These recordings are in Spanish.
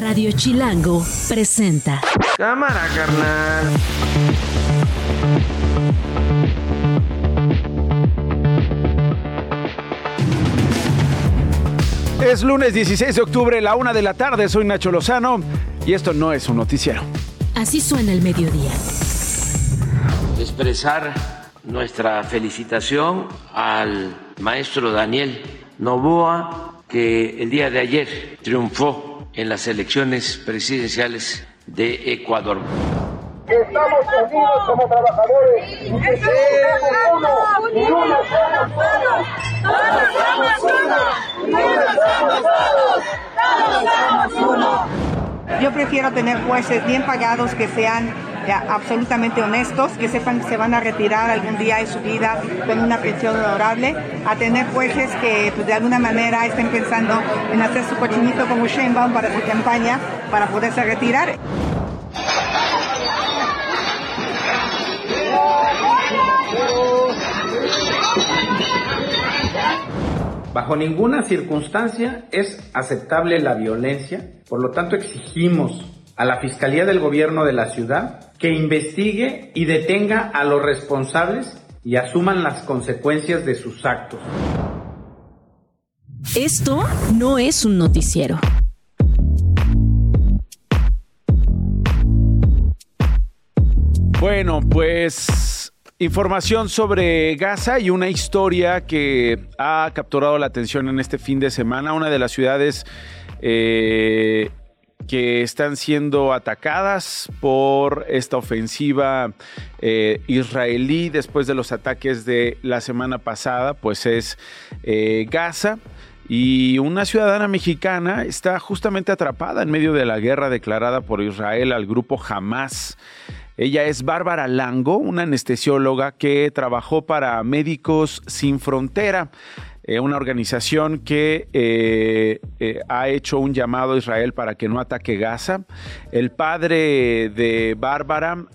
Radio Chilango presenta. Cámara, carnal. Es lunes 16 de octubre, la una de la tarde. Soy Nacho Lozano y esto no es un noticiero. Así suena el mediodía. Expresar nuestra felicitación al maestro Daniel Novoa, que el día de ayer triunfó en las elecciones presidenciales de Ecuador. Estamos unidos como trabajadores y que somos uno y uno somos todos. Todos somos uno y uno somos todos. Todos somos uno. Yo prefiero tener jueces bien pagados que sean absolutamente honestos, que sepan que se van a retirar algún día de su vida con una pensión honorable, a tener jueces que pues, de alguna manera estén pensando en hacer su cochinito como Sheinbaum para su campaña, para poderse retirar. Bajo ninguna circunstancia es aceptable la violencia, por lo tanto exigimos a la Fiscalía del Gobierno de la ciudad que investigue y detenga a los responsables y asuman las consecuencias de sus actos. Esto no es un noticiero. Bueno, pues información sobre Gaza y una historia que ha capturado la atención en este fin de semana. Una de las ciudades eh, que están siendo atacadas por esta ofensiva eh, israelí después de los ataques de la semana pasada, pues es eh, Gaza. Y una ciudadana mexicana está justamente atrapada en medio de la guerra declarada por Israel al grupo Hamas. Ella es Bárbara Lango, una anestesióloga que trabajó para Médicos Sin Frontera. Eh, una organización que eh, eh, ha hecho un llamado a Israel para que no ataque Gaza. El padre de Bárbara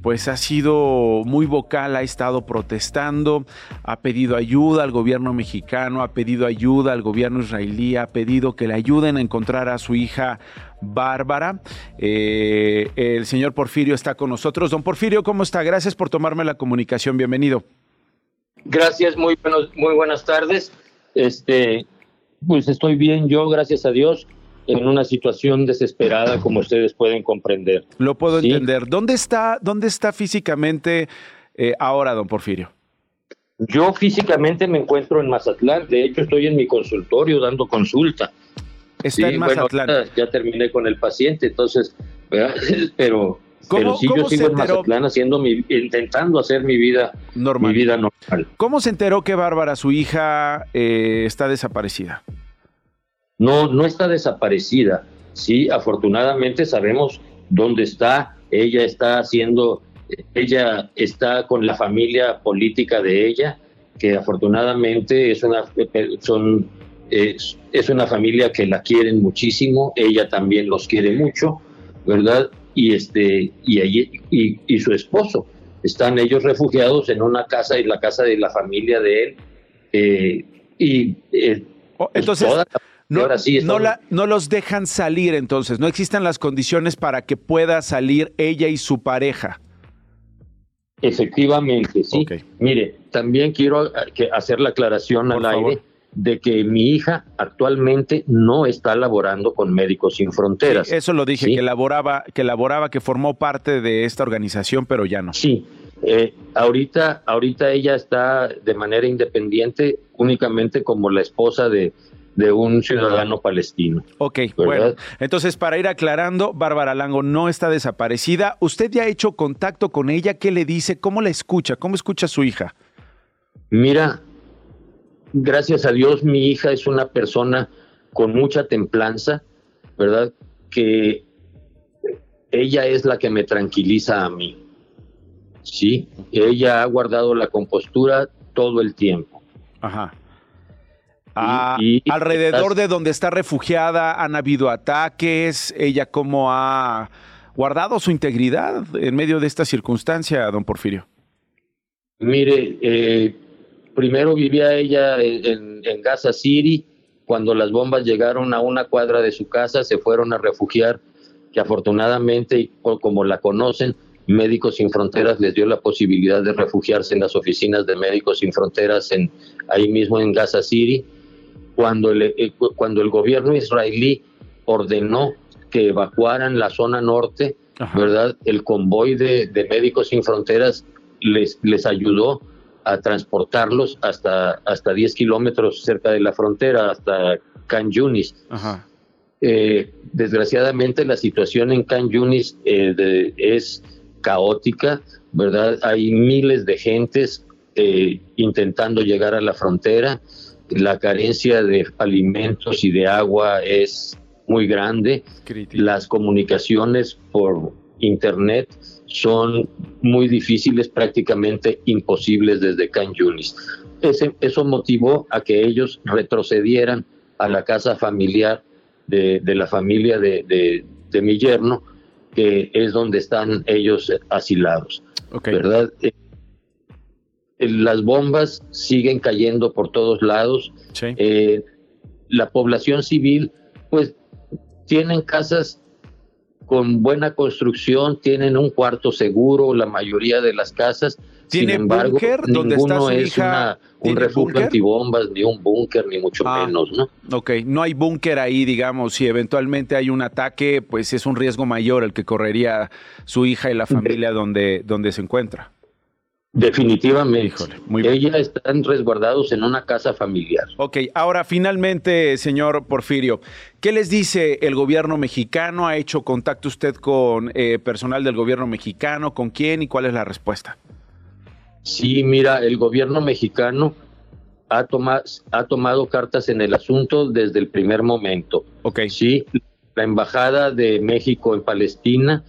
pues ha sido muy vocal, ha estado protestando, ha pedido ayuda al gobierno mexicano, ha pedido ayuda al gobierno israelí, ha pedido que le ayuden a encontrar a su hija Bárbara. el señor Porfirio está con nosotros. Don Porfirio, ¿cómo está? Gracias por tomarme la comunicación. Bienvenido. Gracias, muy, buenos, muy buenas tardes. Este, pues estoy bien yo, gracias a Dios, en una situación desesperada, como ustedes pueden comprender. Lo puedo entender. ¿Dónde está, dónde está físicamente eh, ahora, don Porfirio? Yo físicamente me encuentro en Mazatlán, de hecho estoy en mi consultorio dando consulta. Está en Mazatlán. ya terminé con el paciente, entonces, pero pero sí, yo sigo en Mazatlán haciendo mi, intentando hacer mi vida normal. Mi vida normal. ¿Cómo se enteró que Bárbara, su hija, eh, está desaparecida? No, no está desaparecida. Sí, afortunadamente sabemos dónde está. Ella está haciendo, ella está con la familia política de ella, que afortunadamente es una, son, es, es una familia que la quieren muchísimo. Ella también los quiere mucho, ¿verdad? Y este y, allí, y, su esposo. Están ellos refugiados en una casa y la casa de la familia de él eh, y eh, oh, pues entonces no, no, la, no, los dejan salir entonces no existen las condiciones para que pueda salir ella y su pareja. Efectivamente sí. Mire también quiero eh, hacer la aclaración al aire de que mi hija actualmente no está laborando con Médicos Sin Fronteras. eso lo dije, que laboraba, que laboraba, que formó parte de esta organización, pero ya no. Sí, eh, ahorita, ahorita ella está de manera independiente únicamente como la esposa de, de un ciudadano palestino. Ok, bueno, entonces para ir aclarando, Bárbara Lango no está desaparecida. ¿Usted ya ha hecho contacto con ella? ¿Qué le dice? ¿Cómo la escucha? ¿Cómo escucha a su hija? Mira, gracias a Dios mi hija es una persona con mucha templanza, ¿verdad? Que ella es la que me tranquiliza a mí. Sí, ella ha guardado la compostura todo el tiempo. Ajá. Ah, alrededor de donde está refugiada han habido ataques, ella cómo ha guardado su integridad en medio de esta circunstancia, don Porfirio. Mire, eh, primero vivía ella en, Gaza City, cuando las bombas llegaron a una cuadra de su casa, se fueron a refugiar, que afortunadamente, y como la conocen, Médicos Sin Fronteras les dio la posibilidad de refugiarse en las oficinas de Médicos Sin Fronteras en, ahí mismo en Gaza City, cuando el, eh, cuando el gobierno israelí ordenó que evacuaran la zona norte, ¿verdad? El convoy de, Médicos Sin Fronteras les, les ayudó a transportarlos hasta, hasta 10 kilómetros cerca de la frontera, hasta Can Yunis. Eh, desgraciadamente la situación en Can Yunis eh, es caótica, ¿verdad? Hay miles de gentes eh, intentando llegar a la frontera, la carencia de alimentos y de agua es muy grande, las comunicaciones por internet son muy difíciles, prácticamente imposibles desde Can Yunis. eso motivó a que ellos retrocedieran a la casa familiar de, la familia de, mi yerno, que es donde están ellos asilados. ¿Verdad? Eh, las bombas siguen cayendo por todos lados. Eh, la población civil, pues, tienen casas con buena construcción, tienen un cuarto seguro, la mayoría de las casas. ¿Tiene Sin embargo, donde está su es hija? un refugio antibombas, ni un búnker, ni mucho ah, menos, ¿no? Ok, no hay búnker ahí, digamos, si eventualmente hay un ataque, pues es un riesgo mayor el que correría su hija y la familia donde, donde se encuentra. Definitivamente. muy Ella están resguardados en una casa familiar. Ok, ahora finalmente, señor Porfirio, ¿qué les dice el gobierno mexicano? ¿Ha hecho contacto usted con eh, personal del gobierno mexicano? ¿Con quién y cuál es la respuesta? Sí, mira, el gobierno mexicano ha, ha tomado cartas en el asunto desde el primer momento. Ok. Sí, la embajada de México en Palestina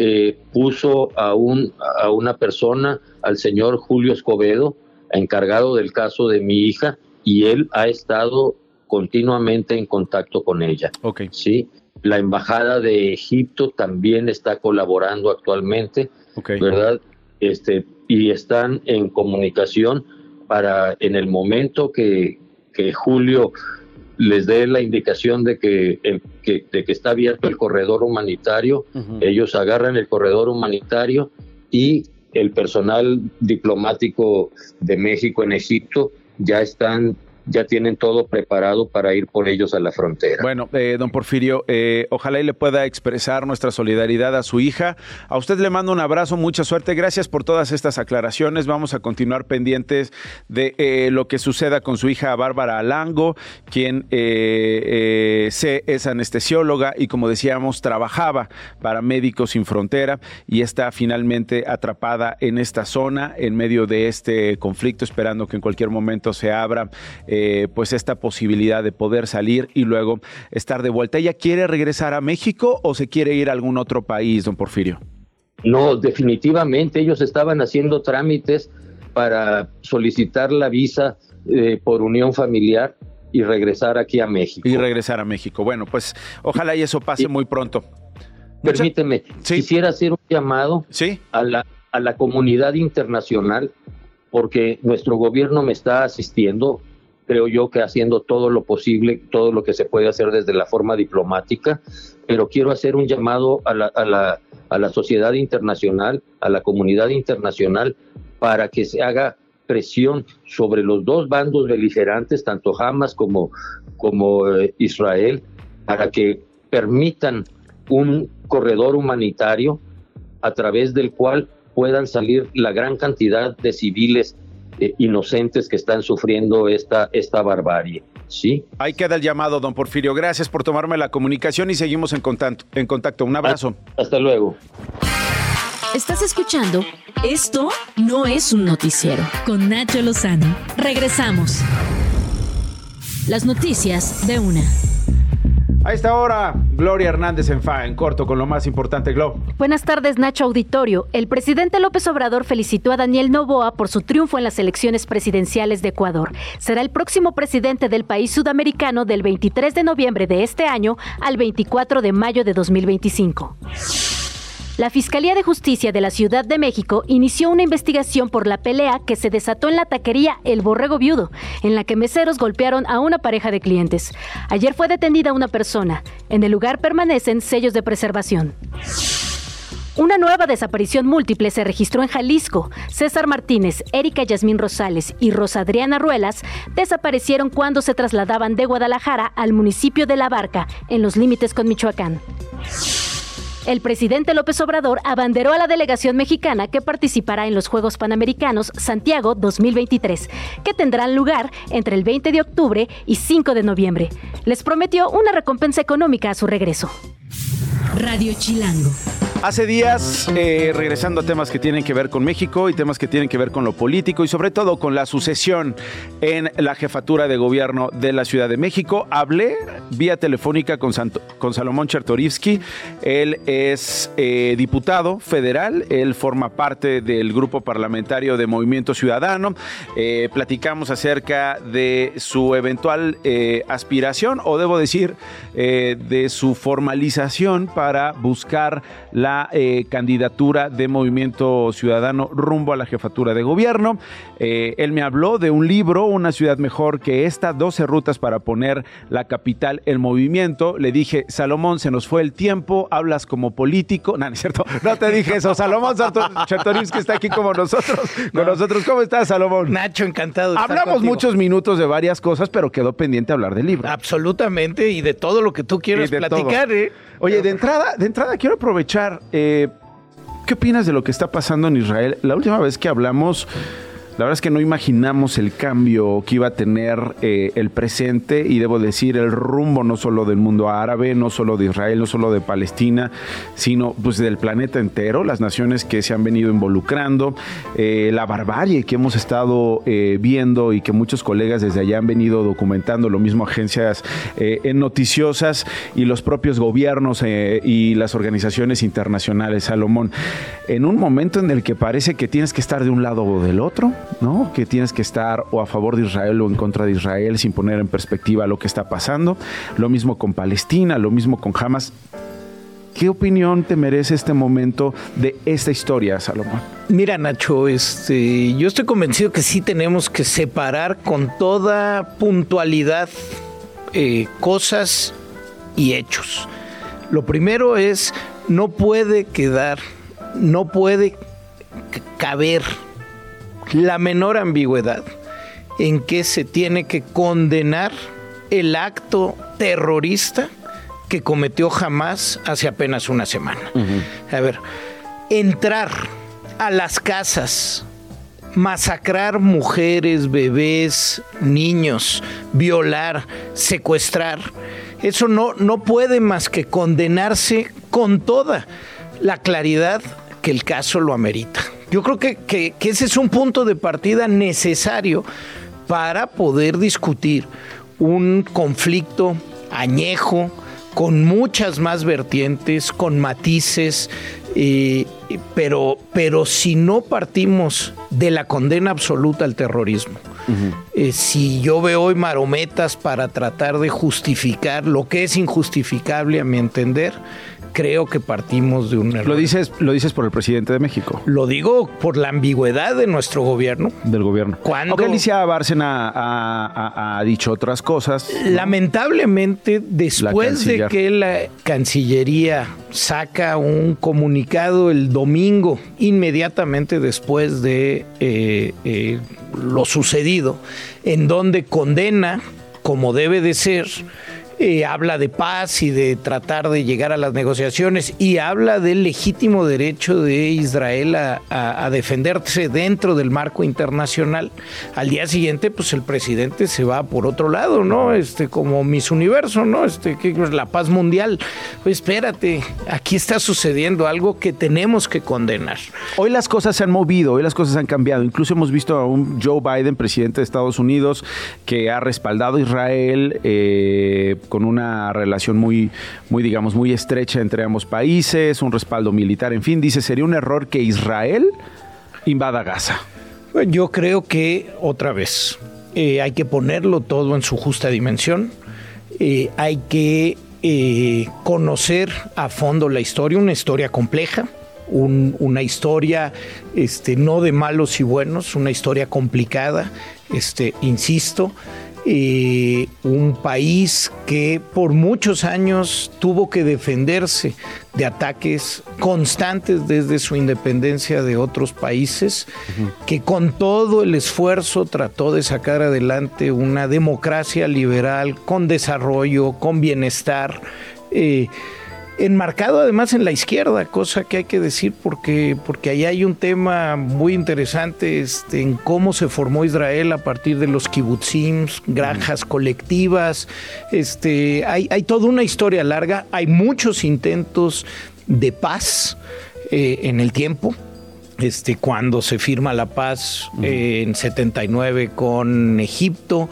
eh, puso a, un, a una persona, al señor Julio Escobedo, encargado del caso de mi hija, y él ha estado continuamente en contacto con ella. Okay. Sí, la embajada de Egipto también está colaborando actualmente, ¿verdad? Este, y están en comunicación para en el momento que, que Julio les dé la indicación de que, de que está abierto el corredor humanitario, ellos agarran el corredor humanitario y el personal diplomático de México en Egipto ya están ya tienen todo preparado para ir por ellos a la frontera. Bueno, eh, don Porfirio, eh, ojalá y le pueda expresar nuestra solidaridad a su hija. A usted le mando un abrazo, mucha suerte. Gracias por todas estas aclaraciones. Vamos a continuar pendientes de eh, lo que suceda con su hija Bárbara Alango, quien se, es anestesióloga y, como decíamos, trabajaba para Médicos Sin Frontera y está finalmente atrapada en esta zona, en medio de este conflicto, esperando que en cualquier momento se abra. Eh, pues esta posibilidad de poder salir y luego estar de vuelta. ¿Ella quiere regresar a México o se quiere ir a algún otro país, don Porfirio? No, definitivamente ellos estaban haciendo trámites para solicitar la visa eh, por unión familiar y regresar aquí a México. Y regresar a México. Bueno, pues ojalá y eso pase muy pronto. Permíteme, quisiera hacer un llamado a, la, a la comunidad internacional porque nuestro gobierno me está asistiendo creo yo que haciendo todo lo posible, todo lo que se puede hacer desde la forma diplomática, pero quiero hacer un llamado a la, a la, sociedad internacional, a la comunidad internacional, para que se haga presión sobre los dos bandos beligerantes, tanto Hamas como, como eh, Israel, para que permitan un corredor humanitario a través del cual puedan salir la gran cantidad de civiles eh, inocentes que están sufriendo esta, esta barbarie. ¿sí? Ahí queda el llamado, don Porfirio. Gracias por tomarme la comunicación y seguimos en contacto. En contacto. Un abrazo. Hasta luego. Estás escuchando Esto no es un noticiero con Nacho Lozano. Regresamos. Las noticias de una. A esta hora, Gloria Hernández en FA, en corto con lo más importante, Glo. Buenas tardes, Nacho Auditorio. El presidente López Obrador felicitó a Daniel Novoa por su triunfo en las elecciones presidenciales de Ecuador. Será el próximo presidente del país sudamericano del 23 de noviembre de este año al 24 de mayo de 2025. La Fiscalía de Justicia de la Ciudad de México inició una investigación por la pelea que se desató en la taquería El Borrego Viudo, en la que meseros golpearon a una pareja de clientes. Ayer fue detenida una persona. En el lugar permanecen sellos de preservación. Una nueva desaparición múltiple se registró en Jalisco. César Martínez, Erika Yasmín Rosales y Rosa Adriana Ruelas desaparecieron cuando se trasladaban de Guadalajara al municipio de La Barca, en los límites con Michoacán. El presidente López Obrador abanderó a la delegación mexicana que participará en los Juegos Panamericanos Santiago 2023, que tendrán lugar entre el 20 de octubre y 5 de noviembre. Les prometió una recompensa económica a su regreso. Radio Chilango. Hace días, eh, regresando a temas que tienen que ver con México y temas que tienen que ver con lo político y sobre todo con la sucesión en la jefatura de gobierno de la Ciudad de México, hablé vía telefónica con, con Salomón Chertorivsky. Él es eh, diputado federal, él forma parte del grupo parlamentario de Movimiento Ciudadano. Eh, platicamos acerca de su eventual aspiración, o debo decir, de su formalización para buscar la eh, candidatura de Movimiento Ciudadano rumbo a la jefatura de gobierno. Eh, él me habló de un libro, Una ciudad mejor que esta, 12 rutas para poner la capital en movimiento. Le dije, Salomón, se nos fue el tiempo, hablas como político. No, no es cierto, no te dije eso. Salomón que está aquí como nosotros, con nosotros. ¿Cómo estás, Salomón? Nacho, encantado. De Hablamos muchos minutos de varias cosas, pero quedó pendiente hablar del libro. Absolutamente, y de todo lo que tú quieres platicar, ¿eh? Oye, de entrada, de entrada quiero aprovechar. Eh, ¿Qué opinas de lo que está pasando en Israel? La última vez que hablamos la verdad es que no imaginamos el cambio que iba a tener eh, el presente y debo decir el rumbo no solo del mundo árabe, no solo de Israel, no solo de Palestina, sino pues del planeta entero, las naciones que se han venido involucrando, eh, la barbarie que hemos estado eh, viendo y que muchos colegas desde allá han venido documentando, lo mismo agencias en noticiosas y los propios gobiernos y las organizaciones internacionales, Salomón, en un momento en el que parece que tienes que estar de un lado o del otro, ¿no? Que tienes que estar o a favor de Israel o en contra de Israel sin poner en perspectiva lo que está pasando. Lo mismo con Palestina, lo mismo con Hamas. ¿Qué opinión te merece este momento de esta historia, Salomón? Mira, Nacho, este, yo estoy convencido que sí tenemos que separar con toda puntualidad eh, cosas y hechos. Lo primero es, no puede quedar, no puede caber la menor ambigüedad en que se tiene que condenar el acto terrorista que cometió jamás hace apenas una semana. A ver, entrar a las casas, masacrar mujeres, bebés, niños, violar, secuestrar, eso no, no puede más que condenarse con toda la claridad que el caso lo amerita. Yo creo que, ese es un punto de partida necesario para poder discutir un conflicto añejo, con muchas más vertientes, con matices, eh, pero, pero si no partimos de la condena absoluta al terrorismo, eh, si yo veo hoy marometas para tratar de justificar lo que es injustificable a mi entender, creo que partimos de un error. Lo dices, lo dices por el presidente de México. Lo digo por la ambigüedad de nuestro gobierno. Del gobierno. Cuando Aunque Alicia Bárcena ha, dicho otras cosas. Lamentablemente, después de que la Cancillería saca un comunicado el domingo, inmediatamente después de eh, eh, lo sucedido, en donde condena, como debe de ser, eh, habla de paz y de tratar de llegar a las negociaciones y habla del legítimo derecho de Israel a, defenderse dentro del marco internacional. Al día siguiente, pues el presidente se va por otro lado, ¿no? Este, como Miss Universo, ¿no? Este, que es la paz mundial. Pues espérate, aquí está sucediendo algo que tenemos que condenar. Hoy las cosas se han movido, hoy las cosas han cambiado. Incluso hemos visto a un Joe Biden, presidente de Estados Unidos, que ha respaldado a Israel. Eh, con una relación muy, muy, digamos, muy estrecha entre ambos países, un respaldo militar, en fin, dice, sería un error que Israel invada Gaza. Yo creo que, otra vez, eh, hay que ponerlo todo en su justa dimensión, eh, hay que eh, conocer a fondo la historia, una historia compleja, una historia este, no de malos y buenos, una historia complicada, este, insisto. Eh, un país que por muchos años tuvo que defenderse de ataques constantes desde su independencia de otros países, que con todo el esfuerzo trató de sacar adelante una democracia liberal con desarrollo, con bienestar. Eh, enmarcado además en la izquierda, cosa que hay que decir porque, porque ahí hay un tema muy interesante este, en cómo se formó Israel a partir de los kibbutzim, granjas colectivas. Este, hay, hay toda una historia larga, hay muchos intentos de paz eh, en el tiempo. Este, cuando se firma la paz eh, en 79 con Egipto,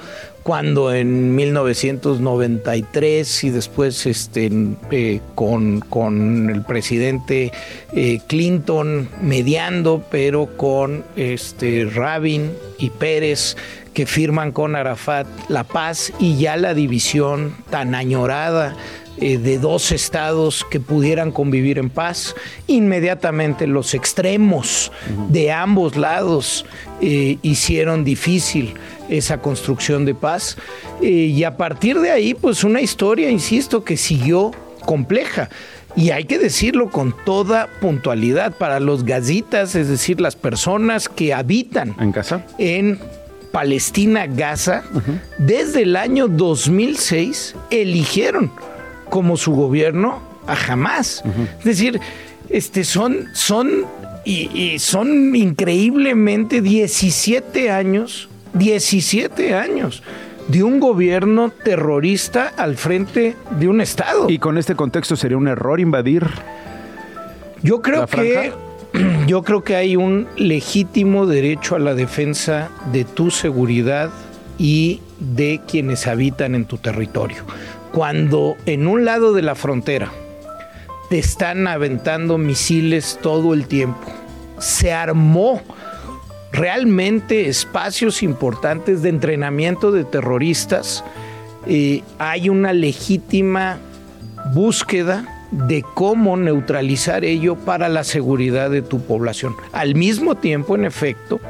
cuando en 1993 y después este, eh, con, el presidente eh, Clinton mediando, pero con este, Rabin y Pérez que firman con Arafat la paz y ya la división tan añorada eh, de dos estados que pudieran convivir en paz. Inmediatamente los extremos de ambos lados hicieron difícil esa construcción de paz. Eh, y a partir de ahí, pues una historia, insisto, que siguió compleja. Y hay que decirlo con toda puntualidad para los gazitas, es decir, las personas que habitan en en Palestina, Gaza, desde el año 2006 eligieron como su gobierno a Hamas. Es decir, este son, son y, y son increíblemente 17 años 17 años de un gobierno terrorista al frente de un Estado. ¿Y con este contexto sería un error invadir? Yo creo que yo creo que hay un legítimo derecho a la defensa de tu seguridad y de quienes habitan en tu territorio. Cuando en un lado de la frontera te están aventando misiles todo el tiempo, se armó realmente espacios importantes de entrenamiento de terroristas, eh, hay una legítima búsqueda de cómo neutralizar ello para la seguridad de tu población. Al mismo tiempo, en efecto,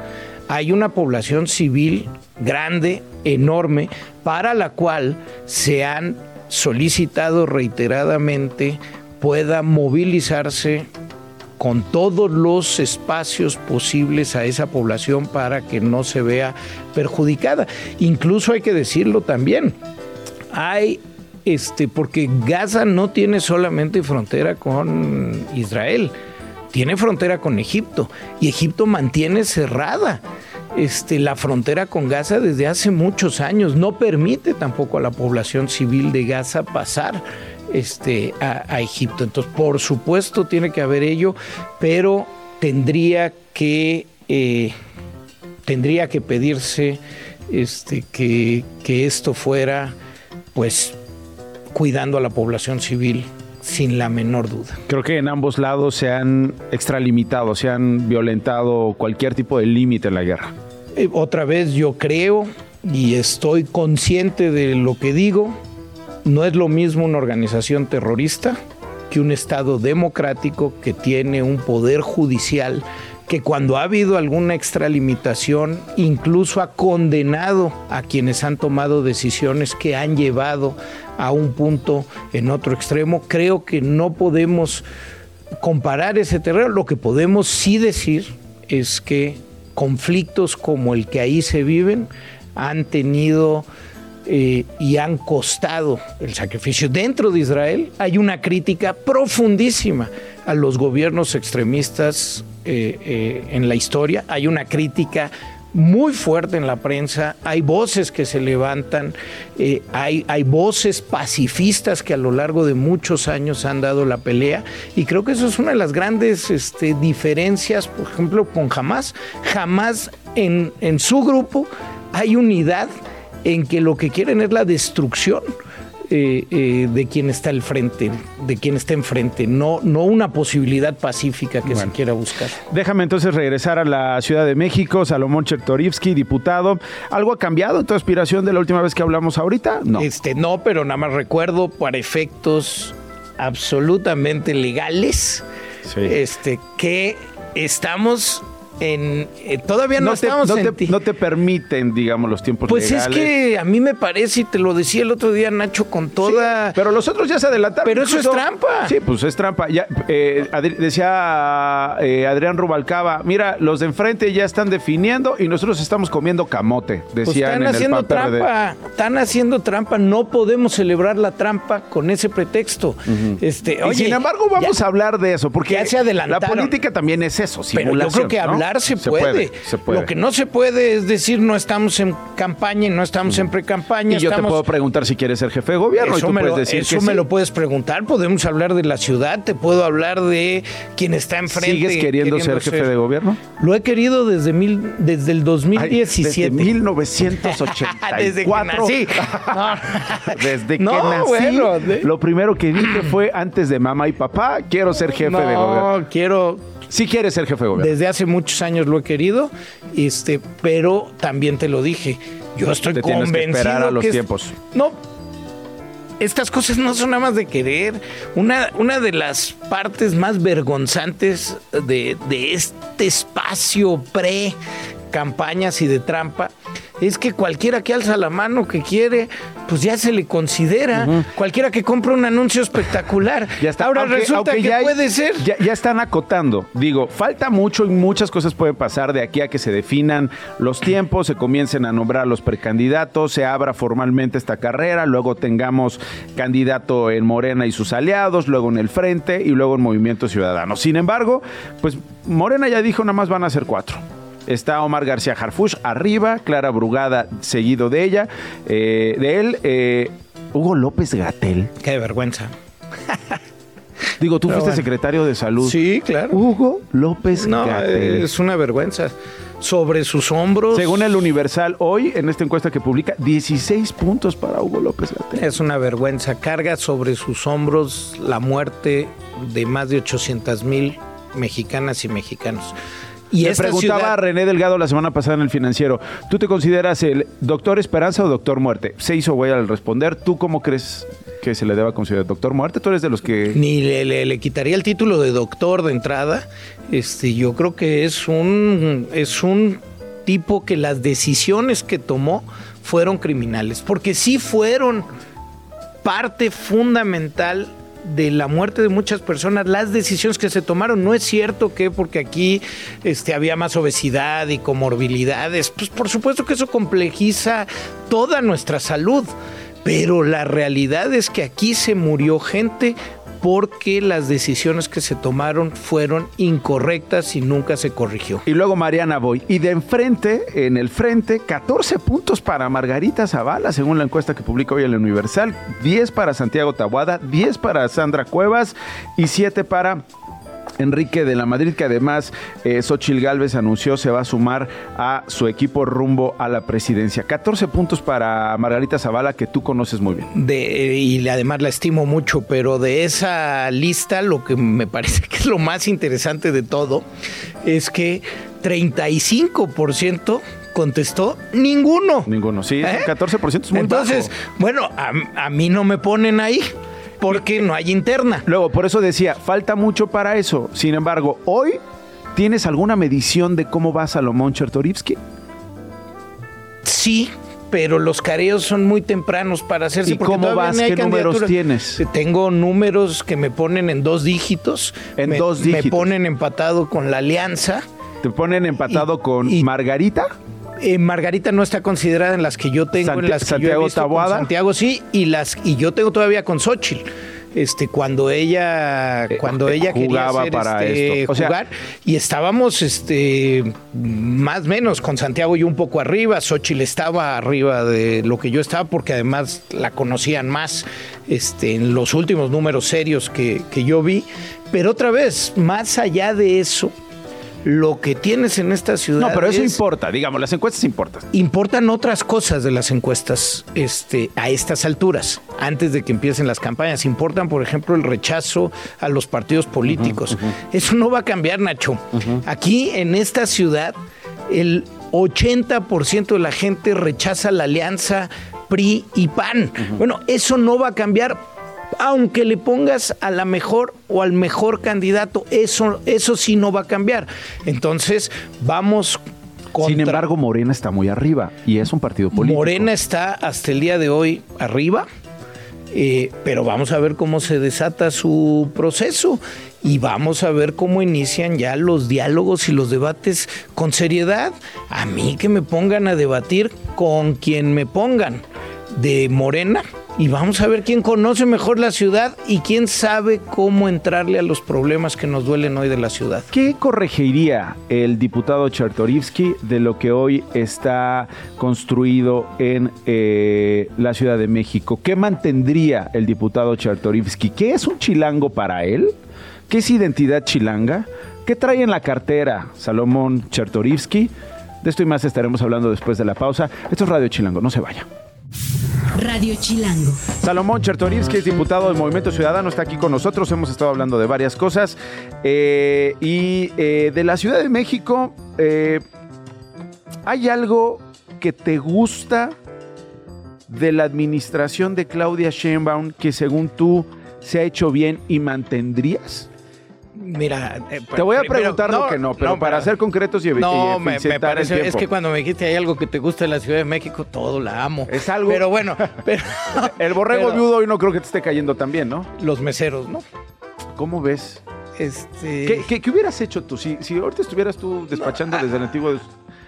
hay una población civil grande, enorme, para la cual se han solicitado reiteradamente pueda movilizarse con todos los espacios posibles a esa población para que no se vea perjudicada. Incluso hay que decirlo también, hay este, porque Gaza no tiene solamente frontera con Israel, tiene frontera con Egipto y Egipto mantiene cerrada este, la frontera con Gaza desde hace muchos años, no permite tampoco a la población civil de Gaza pasar este, a, Egipto. Entonces, por supuesto, tiene que haber ello, pero tendría que, eh, tendría que pedirse este, que, que esto fuera, pues, cuidando a la población civil sin la menor duda. Creo que en ambos lados se han extralimitado, se han violentado cualquier tipo de límite en la guerra. Otra vez yo creo y estoy consciente de lo que digo, no es lo mismo una organización terrorista que un Estado democrático que tiene un poder judicial que cuando ha habido alguna extralimitación incluso ha condenado a quienes han tomado decisiones que han llevado a un punto en otro extremo. Creo que no podemos comparar ese terreno. Lo que podemos sí decir es que conflictos como el que ahí se viven han tenido eh, y han costado el sacrificio. Dentro de Israel hay una crítica profundísima a los gobiernos extremistas eh, eh, en la historia, hay una crítica muy fuerte en la prensa, hay voces que se levantan, hay, hay, voces pacifistas que a lo largo de muchos años han dado la pelea y creo que eso es una de las grandes este, diferencias, por ejemplo, con Hamas. Hamas en, en su grupo hay unidad en que lo que quieren es la destrucción eh, eh, de quien está al frente, de quien está enfrente, no, no una posibilidad pacífica que se quiera buscar. Déjame entonces regresar a la Ciudad de México, Salomón Chertorivsky, diputado. ¿Algo ha cambiado en tu aspiración de la última vez que hablamos ahorita? No. Este, no, pero nada más recuerdo para efectos absolutamente legales Sí. este, que estamos en... eh, todavía no, No te, estamos no en te- no te permiten, digamos, los tiempos Pues legales. es que a mí me parece, y te lo decía el otro día Nacho, con toda... Pero los otros ya se adelantaron. Pero eso es trampa. Sí, pues es trampa. Ya, eh, decía eh, Adrián Rubalcaba, mira, los de enfrente ya están definiendo y nosotros estamos comiendo camote, Pues decían están en el haciendo PRD. trampa, están haciendo trampa, no podemos celebrar la trampa con ese pretexto. este, Y sin embargo, vamos ya- a hablar de eso, porque ya se adelantaron. la política también es eso, Pero yo creo simulación, que ¿no? hablar se, puede. se puede. Lo que no se puede es decir no estamos en campaña y no estamos en pre-campaña. y yo te puedo preguntar si quieres ser jefe de gobierno y Eso, tú me, puedes lo, decir eso que me sí. lo puedes preguntar. Podemos hablar de la ciudad, te puedo hablar de quien está enfrente. ¿Sigues queriendo, ser jefe de gobierno? Lo he querido desde, mil, desde el Ay, 2017. desde 1984. Desde que nací. No. Desde No, que nací, bueno, de- lo primero que dije fue antes de mamá y papá, quiero ser jefe de gobierno. No, quiero. Sí quieres ser jefe de gobierno. Desde hace muchos años lo he querido, este, pero también te lo dije. Yo estoy Te tienes que convencido esperar a los que tiempos. No. Estas cosas no son nada más de querer. Una, una de las partes más vergonzantes de, de este espacio pre campañas y de trampa es que cualquiera que alza la mano que quiere, pues ya se le considera. Cualquiera que compra un anuncio espectacular. Ya está. Ahora Aunque- resulta aunque que ya hay- puede ser. Ya, ya están acotando. Digo, falta mucho y muchas cosas pueden pasar de aquí a que se definan los tiempos, se comiencen a nombrar los precandidatos, se abra formalmente esta carrera, luego tengamos candidato en Morena y sus aliados, luego en el Frente y luego en Movimiento Ciudadano. Sin embargo, pues Morena ya dijo nada más van a ser cuatro. Está Omar García Harfush arriba, Clara Brugada seguido de ella, eh, de él, eh, Hugo López Gatel. Qué vergüenza. Digo, tú Pero fuiste bueno. secretario de salud. Sí, claro. Hugo López No, Gatell. es una vergüenza. Sobre sus hombros. Según el Universal, hoy, en esta encuesta que publica, 16 puntos para Hugo López Gatell. Es una vergüenza. Carga sobre sus hombros la muerte de más de 800 mil mexicanas y mexicanos. Y Le preguntaba ciudad- a René Delgado la semana pasada en el financiero, ¿tú te consideras el doctor Esperanza o doctor Muerte? Se hizo güey al responder, ¿tú cómo crees que se le deba considerar doctor Muerte? Tú eres de los que... ni le, le- le quitaría el título de doctor de entrada. Este, yo creo que es un, es un tipo que las decisiones que tomó fueron criminales, porque sí fueron parte fundamental de la muerte de muchas personas, las decisiones que se tomaron. No es cierto que porque aquí este, había más obesidad y comorbilidades, pues por supuesto que eso complejiza toda nuestra salud, pero la realidad es que aquí se murió gente porque las decisiones que se tomaron fueron incorrectas y nunca se corrigió. Y luego Mariana Boy. Y de enfrente, en el frente, 14 puntos para Margarita Zavala, según la encuesta que publica hoy el Universal. 10 para Santiago Tabuada, 10 para Sandra Cuevas y 7 para Enrique de la Madrid, que además eh, Xochil Gálvez anunció se va a sumar a su equipo rumbo a la presidencia. 14 puntos para Margarita Zavala, que tú conoces muy bien. De, y además la estimo mucho, pero de esa lista lo que me parece que es lo más interesante de todo es que 35% contestó ninguno. Ninguno. Sí, ¿Eh? 14% es muy Entonces, bajo. bueno, a, a mí no me ponen ahí porque no hay interna. Luego, por eso decía, falta mucho para eso. Sin embargo, hoy, ¿tienes alguna medición de cómo va Salomón Chertorivsky? Sí, pero los careos son muy tempranos para hacerse. ¿Y cómo vas? ¿Qué números tienes? Tengo números que me ponen en dos dígitos. En Me- dos Me dígitos. ponen empatado con la alianza. ¿Te ponen empatado Y- con y- Margarita? Eh, Margarita no está considerada en las que yo tengo, Santi- en las que yo Santiago he visto con. Santiago sí, y las y yo tengo todavía con Xochitl. Este, cuando ella, cuando eh, ella jugaba quería hacer, para este, esto. O sea- jugar y estábamos, este, más o menos con Santiago yo un poco arriba, Xochitl estaba arriba de lo que yo estaba porque además la conocían más, este, en los últimos números serios que, que yo vi. Pero otra vez, más allá de eso, lo que tienes en esta ciudad No, pero eso es- importa, digamos, las encuestas importan. importan otras cosas de las encuestas este, a estas alturas, antes de que empiecen las campañas. Importan, por ejemplo, el rechazo a los partidos políticos. Eso no va a cambiar, Nacho. Aquí, en esta ciudad, el 80% de la gente rechaza la alianza PRI y PAN. Bueno, eso no va a cambiar aunque le pongas a la mejor o al mejor candidato, eso, eso sí no va a cambiar. Entonces, vamos contra... Sin embargo, Morena está muy arriba y es un partido político. Morena está hasta el día de hoy arriba, eh, pero vamos a ver cómo se desata su proceso y vamos a ver cómo inician ya los diálogos y los debates con seriedad. A mí que me pongan a debatir con quien me pongan de Morena y vamos a ver quién conoce mejor la ciudad y quién sabe cómo entrarle a los problemas que nos duelen hoy de la ciudad. ¿Qué corregiría el diputado Chertorivsky de lo que hoy está construido en eh, la Ciudad de México? ¿Qué mantendría el diputado Chertorivsky? ¿Qué es un chilango para él? ¿Qué es identidad chilanga? ¿Qué trae en la cartera Salomón Chertorivsky? De esto y más estaremos hablando después de la pausa. Esto es Radio Chilango, no se vaya. Radio Chilango. Salomón Chertorivsky es diputado del Movimiento Ciudadano, está aquí con nosotros. Hemos estado hablando de varias cosas. Eh, y eh, de la Ciudad de México, eh, ¿hay algo que te gusta de la administración de Claudia Sheinbaum que según tú se ha hecho bien y mantendrías? Mira, eh, Te voy a primero- preguntar lo que no, pero para ser concretos y, evi- No, me, me parece, es que cuando me dijiste hay algo que te gusta de la Ciudad de México, todo la amo. Es algo- Pero bueno, pero El borrego pero- viudo hoy no creo que te esté cayendo tan bien, ¿no? los meseros, ¿no? ¿Cómo ves? Este, ¿Qué, qué- qué hubieras hecho tú? Si, si ahorita estuvieras tú despachando desde el antiguo...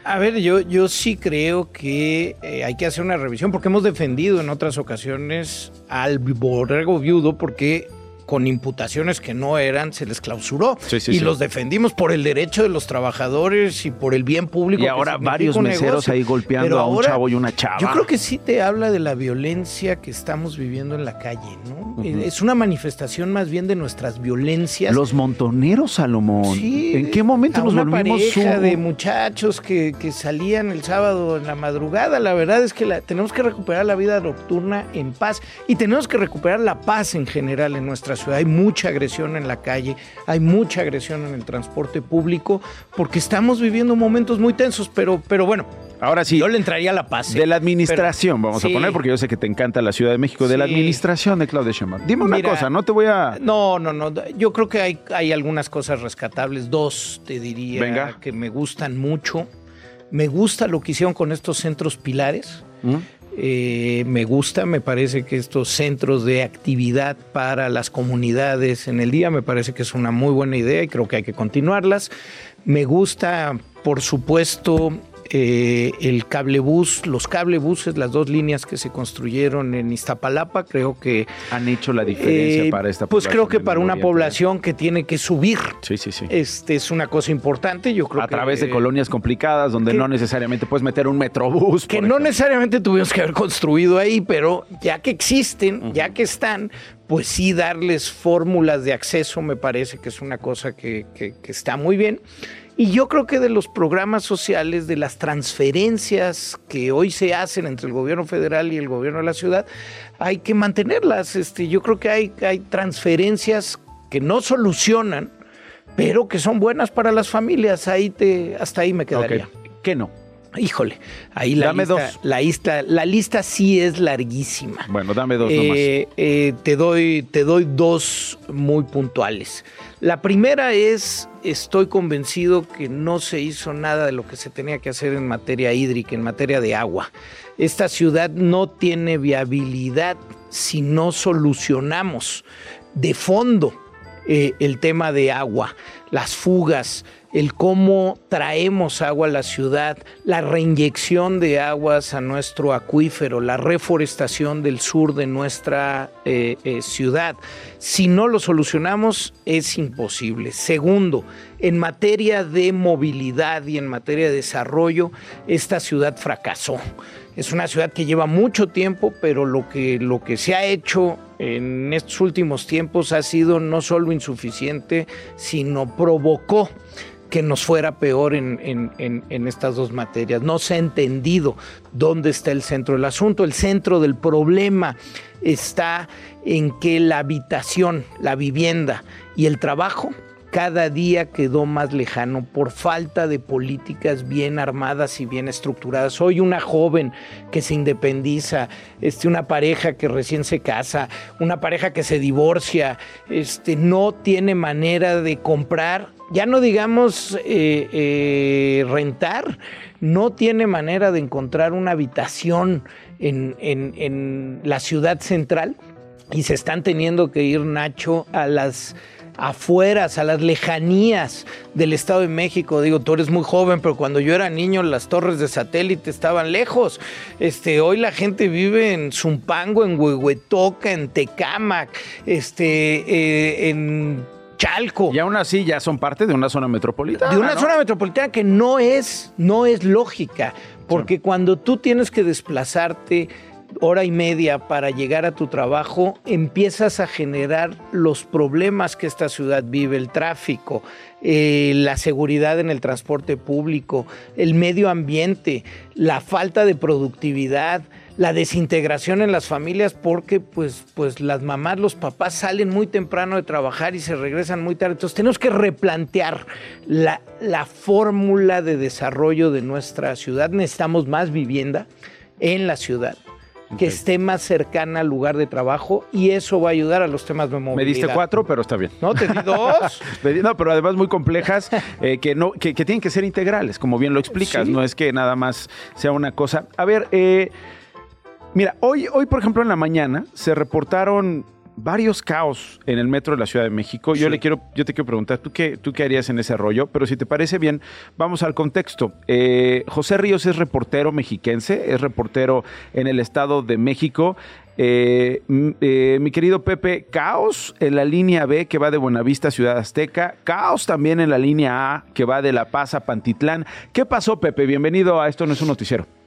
A ver, yo, yo sí creo que eh, hay que hacer una revisión porque hemos defendido en otras ocasiones al borrego viudo porque con imputaciones que no eran, se les clausuró. Sí, sí, y sí. los defendimos por el derecho de los trabajadores y por el bien público. Y ahora varios meseros negocio. ahí golpeando Pero a un ahora, chavo y una chava. Yo creo que sí te habla de la violencia que estamos viviendo en la calle, ¿no? Eh, Es una manifestación más bien de nuestras violencias. Los montoneros, Salomón. Sí, ¿En qué momento a nos una volvimos pareja un- de muchachos que, que salían el sábado en la madrugada. La verdad es que la- tenemos que recuperar la vida nocturna en paz y tenemos que recuperar la paz en general en nuestra ciudad. Hay mucha agresión en la calle, hay mucha agresión en el transporte público porque estamos viviendo momentos muy tensos, pero, pero bueno. Ahora sí, Yo le entraría a la paz. ¿eh? de la administración, Pero- vamos sí. a poner, porque yo sé que te encanta la Ciudad de México, de la administración de Claudia Sheinbaum. Dime una Mira, cosa, no te voy a... No, no, no. Yo creo que hay, hay algunas cosas rescatables. Dos, te diría, Venga. que me gustan mucho. Me gusta lo que hicieron con estos centros pilares. ¿Mm? Eh, me gusta, me parece que estos centros de actividad para las comunidades en el día, me parece que es una muy buena idea y creo que hay que continuarlas. Me gusta, por supuesto, eh, el cablebús, los cablebuses, las dos líneas que se construyeron en Iztapalapa, creo que... Han hecho la diferencia eh, para esta Pues población creo que para una población que tiene que subir, Sí, sí, sí. este es una cosa importante. Yo creo a que, través de eh, colonias complicadas donde que- no necesariamente puedes meter un metrobús. que no necesariamente tuvimos que haber construido ahí, pero ya que existen, ya que están, pues sí darles fórmulas de acceso me parece que es una cosa que, que- que está muy bien. Y yo creo que de los programas sociales, de las transferencias que hoy se hacen entre el gobierno federal y el gobierno de la ciudad, hay que mantenerlas. Este, yo creo que hay, hay transferencias que no solucionan, pero que son buenas para las familias. Ahí te, hasta ahí me quedaría. Ok. ¿Qué no? Híjole, ahí la Dame lista, dos. La, lista, la lista sí es larguísima. Bueno, dame dos nomás. Eh, eh, te, doy, te doy dos muy puntuales. La primera es, estoy convencido que no se hizo nada de lo que se tenía que hacer en materia hídrica, en materia de agua. Esta ciudad no tiene viabilidad si no solucionamos de fondo eh, el tema de agua, las fugas, el cómo traemos agua a la ciudad, la reinyección de aguas a nuestro acuífero, la reforestación del sur de nuestra eh, eh, ciudad. Si no lo solucionamos, es imposible. Segundo, en materia de movilidad y en materia de desarrollo, esta ciudad fracasó. Es una ciudad que lleva mucho tiempo, pero lo que, lo que se ha hecho en estos últimos tiempos ha sido no solo insuficiente, sino provocó que nos fuera peor en, en- estas dos materias. No se ha entendido dónde está el centro del asunto. El centro del problema está en que la habitación, la vivienda y el trabajo cada día quedó más lejano por falta de políticas bien armadas y bien estructuradas. Hoy una joven que se independiza, este, una pareja que recién se casa, una pareja que se divorcia, este, no tiene manera de comprar, ya no digamos eh, eh, rentar, no tiene manera de encontrar una habitación en, en la ciudad central y se están teniendo que ir, Nacho, a las afueras, a las lejanías del Estado de México. Digo, tú eres muy joven, pero cuando yo era niño las torres de satélite estaban lejos. Este, hoy la gente vive en Zumpango, en Huehuetoca, en Tecámac, este, eh, en Chalco. Y aún así ya son parte de una zona metropolitana. De una zona metropolitana que no es, no es lógica, porque cuando tú tienes que desplazarte hora y media para llegar a tu trabajo, empiezas a generar los problemas que esta ciudad vive, el tráfico, eh, la seguridad en el transporte público, el medio ambiente, la falta de productividad, la desintegración en las familias porque pues, pues las mamás, los papás salen muy temprano de trabajar y se regresan muy tarde. Entonces tenemos que replantear la, la fórmula de desarrollo de nuestra ciudad. Necesitamos más vivienda en la ciudad que esté más cercana al lugar de trabajo y eso va a ayudar a los temas de movilidad. Me diste cuatro, pero está bien. No, te di dos. no, pero además muy complejas, eh, que, no, que, tienen que ser integrales, como bien lo explicas. No es que nada más sea una cosa. A ver, eh, mira, hoy, hoy, por ejemplo, en la mañana se reportaron varios caos en el metro de la Ciudad de México. Yo le quiero, yo te quiero preguntar, ¿tú qué, ¿tú qué harías en ese rollo? Pero si te parece bien, vamos al contexto. Eh, José Ríos es reportero mexiquense, es reportero en el Estado de México. Eh, eh, mi querido Pepe, caos en la línea B que va de Buenavista a Ciudad Azteca, caos también en la línea A que va de La Paz a Pantitlán. ¿Qué pasó, Pepe? Bienvenido a Esto No es un Noticiero.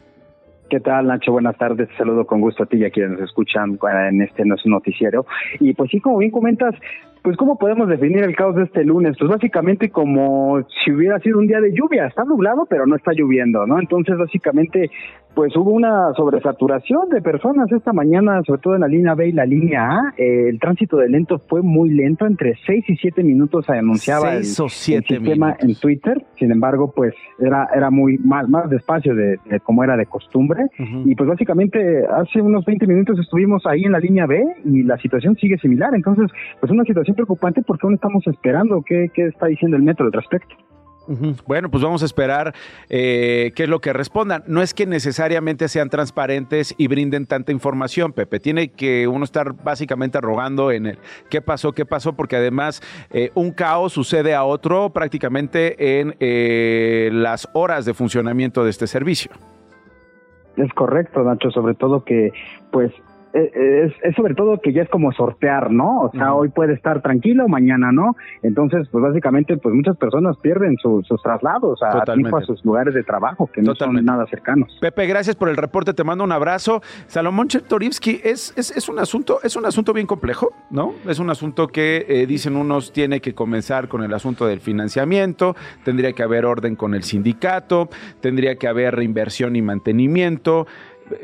¿Qué tal, Nacho? Buenas tardes. saludo con gusto a ti y a quienes nos escuchan en este nuestro noticiero. Y pues sí, como bien comentas, pues ¿cómo podemos definir el caos de este lunes? Pues básicamente como si hubiera sido un día de lluvia. Está nublado, pero no está lloviendo, ¿no? Entonces, básicamente, pues hubo una sobresaturación de personas esta mañana, sobre todo en la línea B y la línea A. Eh, el tránsito de lento fue muy lento, entre 6 y 7 minutos se anunciaba el, sistema en Twitter. Sin embargo, pues era era muy más más despacio de, como era de costumbre. Y pues básicamente hace unos 20 minutos estuvimos ahí en la línea B y la situación sigue similar. Entonces, pues una situación preocupante porque aún estamos esperando qué, qué está diciendo el metro al respecto. Bueno, pues vamos a esperar eh, qué es lo que respondan. No es que necesariamente sean transparentes y brinden tanta información, Pepe. Tiene que uno estar básicamente rogando en el qué pasó, qué pasó, porque además eh, un caos sucede a otro prácticamente en eh, las horas de funcionamiento de este servicio. Es correcto, Nacho, sobre todo que pues eh, es, sobre todo que ya es como sortear, ¿no? O sea, hoy puede estar tranquilo, mañana no. Entonces, pues básicamente, pues muchas personas pierden sus traslados a, a sus lugares de trabajo, que no son nada cercanos. Pepe, gracias por el reporte, te mando un abrazo. Salomón Chertorivsky, es, es, es, un asunto, es un asunto bien complejo, ¿no? Es un asunto que eh, dicen unos tiene que comenzar con el asunto del financiamiento, tendría que haber orden con el sindicato, tendría que haber reinversión y mantenimiento.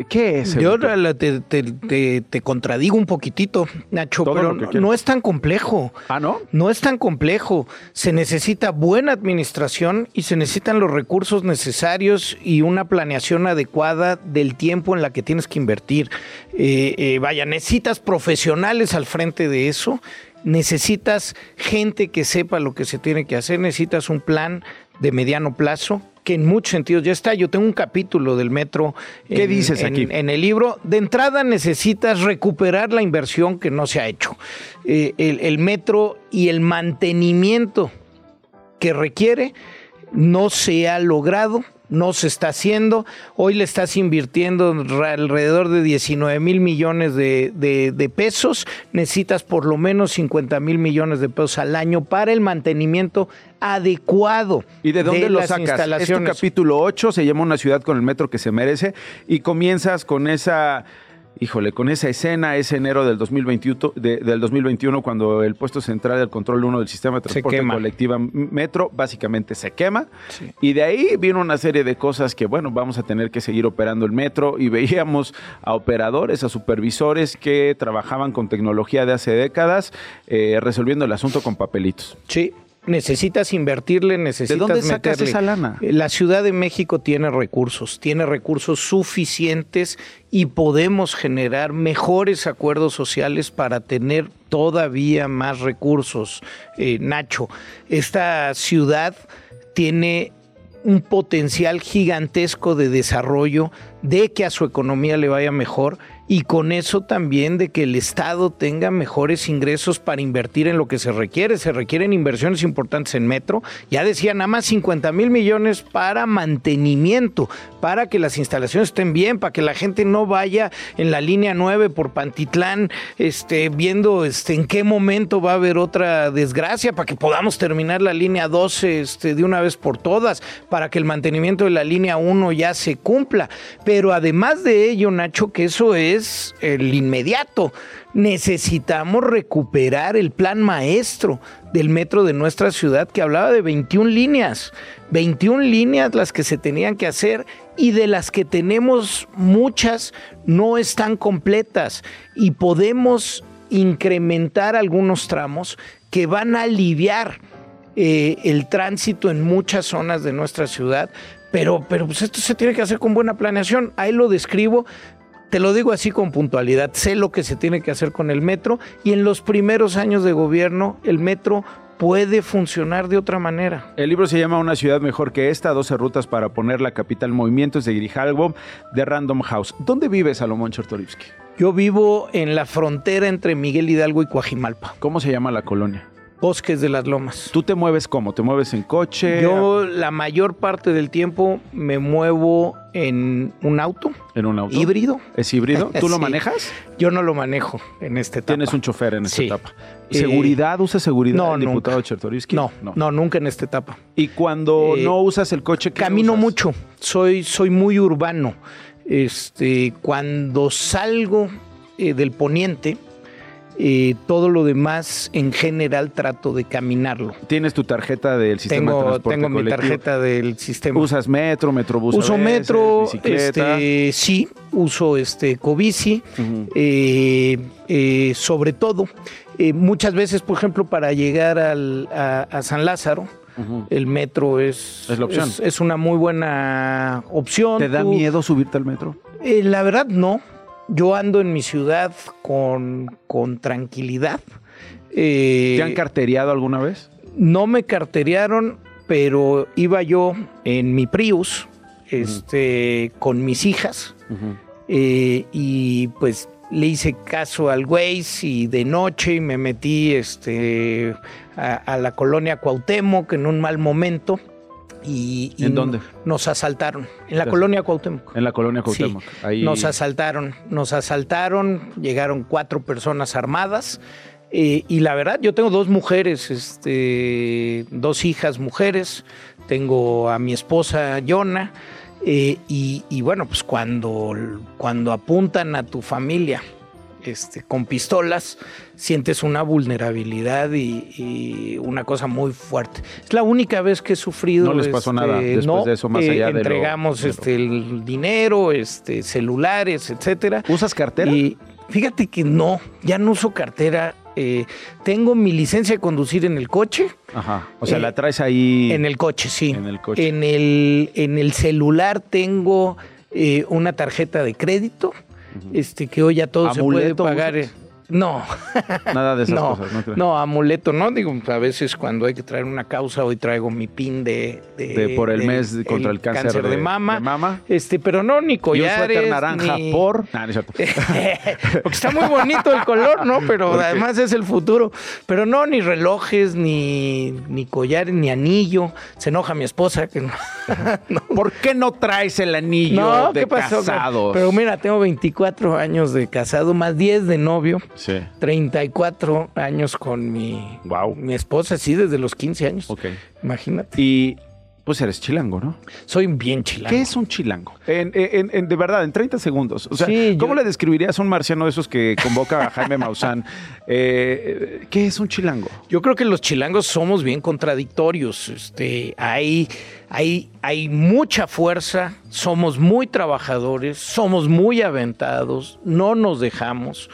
¿Qué es? Yo te, contradigo un poquitito, Nacho, pero no, es tan complejo. Ah, ¿no? No es tan complejo. Se necesita buena administración y se necesitan los recursos necesarios y una planeación adecuada del tiempo en la que tienes que invertir. Eh, eh, vaya, necesitas profesionales al frente de eso necesitas gente que sepa lo que se tiene que hacer, necesitas un plan de mediano plazo que en muchos sentidos ya está. Yo tengo un capítulo del metro. ¿Qué dices aquí? En el libro. De entrada necesitas recuperar la inversión que no se ha hecho. Eh, el, metro y el mantenimiento que requiere no se ha logrado no se está haciendo. Hoy le estás invirtiendo alrededor de 19 mil millones de, pesos. Necesitas por lo menos 50 mil millones de pesos al año para el mantenimiento adecuado. ¿Y de dónde lo sacas? Es tu capítulo 8, se llama Una ciudad con el metro que se merece, y comienzas con esa híjole, con esa escena, ese enero del 2021, del 2021 cuando el puesto central del control 1 del sistema de transporte colectiva Metro básicamente se quema. Y de ahí vino una serie de cosas que, bueno, vamos a tener que seguir operando el metro y veíamos a operadores, a supervisores que trabajaban con tecnología de hace décadas, eh, resolviendo el asunto con papelitos. Sí, necesitas invertirle, necesitas dónde sacas esa lana? La Ciudad de México tiene recursos, tiene recursos suficientes y podemos generar mejores acuerdos sociales para tener todavía más recursos. Eh, Nacho, esta ciudad tiene un potencial gigantesco de desarrollo, de que a su economía le vaya mejor y con eso también de que el Estado tenga mejores ingresos para invertir en lo que se requiere. Se requieren inversiones importantes en metro. Ya decía, nada más 50 mil millones para mantenimiento, para que las instalaciones estén bien, para que la gente no vaya en la línea 9 por Pantitlán, este, viendo este, en qué momento va a haber otra desgracia, para que podamos terminar la línea 12 este, de una vez por todas, para que el mantenimiento de la línea 1 ya se cumpla. Pero además de ello, Nacho, que eso es el inmediato. Necesitamos recuperar el plan maestro del metro de nuestra ciudad que hablaba de 21 líneas. 21 líneas las que se tenían que hacer y de las que tenemos muchas no están completas y podemos incrementar algunos tramos que van a aliviar eh, el tránsito en muchas zonas de nuestra ciudad, pero, pero pues esto se tiene que hacer con buena planeación. Ahí lo describo. Te lo digo así con puntualidad, sé lo que se tiene que hacer con el metro y en los primeros años de gobierno el metro puede funcionar de otra manera. El libro se llama Una ciudad mejor que esta, 12 rutas para poner la capital movimientos de Grijalvo de Random House. ¿Dónde vive Salomón Chertorivsky? Yo vivo en la frontera entre Miguel Hidalgo y Coajimalpa. ¿Cómo se llama la colonia? Bosques de las Lomas. ¿Tú te mueves cómo? ¿Te mueves en coche? Yo la mayor parte del tiempo me muevo en un auto. ¿En un auto? Híbrido. ¿Es híbrido? ¿Tú lo manejas? Yo no lo manejo en esta etapa. Tienes un chofer en esta Sí. etapa. Eh, ¿Seguridad? ¿Usa seguridad no, el diputado? No, no, nunca en esta etapa. Y cuando Eh, no usas el coche, ¿qué Camino usas? mucho, soy, soy muy urbano. Este, cuando salgo eh, del poniente, eh, todo lo demás en general trato de caminarlo. ¿Tienes tu tarjeta del sistema de Tengo, transporte tengo mi tarjeta del sistema. ¿Usas metro, metrobús uso veces, metro, bicicleta? este, sí, uso este cobici, Ujú. eh, eh, sobre todo, eh, muchas veces, por ejemplo, para llegar al- a, a San Lázaro, el metro es, Es la opción. es, es una muy buena opción. ¿Te da Tú- miedo subirte al metro? eh, la verdad no. Yo ando en mi ciudad con, con tranquilidad. Eh, ¿Te han carteriado alguna vez? no me carterearon, pero iba yo en mi Prius, este, con mis hijas, eh, y pues le hice caso al Waze y de noche y me metí este, a, a la colonia Cuauhtémoc en un mal momento. Y, y ¿En dónde? Nos asaltaron, en la colonia Cuauhtémoc. En la colonia Sí, Cuauhtémoc. Ahí... Nos asaltaron, nos asaltaron, llegaron cuatro personas armadas. eh, y la verdad, yo tengo dos mujeres, este, dos hijas mujeres, tengo a mi esposa Yona, eh, y, y bueno, pues cuando, cuando apuntan a tu familia este, con pistolas, sientes una vulnerabilidad y, y una cosa muy fuerte. Es la única vez que he sufrido. No les pasó nada después no, de eso, más eh, allá de lo- Entregamos de lo- este, el dinero, este, celulares, etcétera. ¿Usas cartera? Y fíjate que no, ya no uso cartera. eh, tengo mi licencia de conducir en el coche. Ajá. O sea, Eh, la traes ahí... En el coche, sí. En el coche. En el, en el celular tengo eh, una tarjeta de crédito, este que hoy ya todo se puede ¿Amuleto pagar. usas? No. Nada de esas no, cosas, ¿no? no, amuleto, no. Digo, a veces cuando hay que traer una causa, hoy traigo mi pin de... De por el mes contra el cáncer de, de- mama. de mama. Este, pero no, ni Y un collares. naranja ni- por... Nah, no es cierto. Porque está muy bonito el color, ¿no? Pero además es el futuro. Pero no, ni relojes, ni, ni collares, ni anillo. Se enoja mi esposa que no. ¿Por qué no traes el anillo No, de ¿qué pasó? casados? Pero mira, tengo 24 años de casado, más 10 de novio, Sí. 34 años con mi, Wow. mi esposa, sí, desde los 15 años. Ok. Imagínate. Y pues eres chilango, ¿no? Soy bien chilango. ¿Qué es un chilango? En, en- en- de verdad, en 30 segundos. O sea, Sí, yo- ¿cómo le describirías a un marciano de esos que convoca a Jaime Maussan? Eh, ¿Qué es un chilango? Yo creo que los chilangos somos bien contradictorios. Este, hay, hay, hay mucha fuerza, somos muy trabajadores, somos muy aventados, no nos dejamos,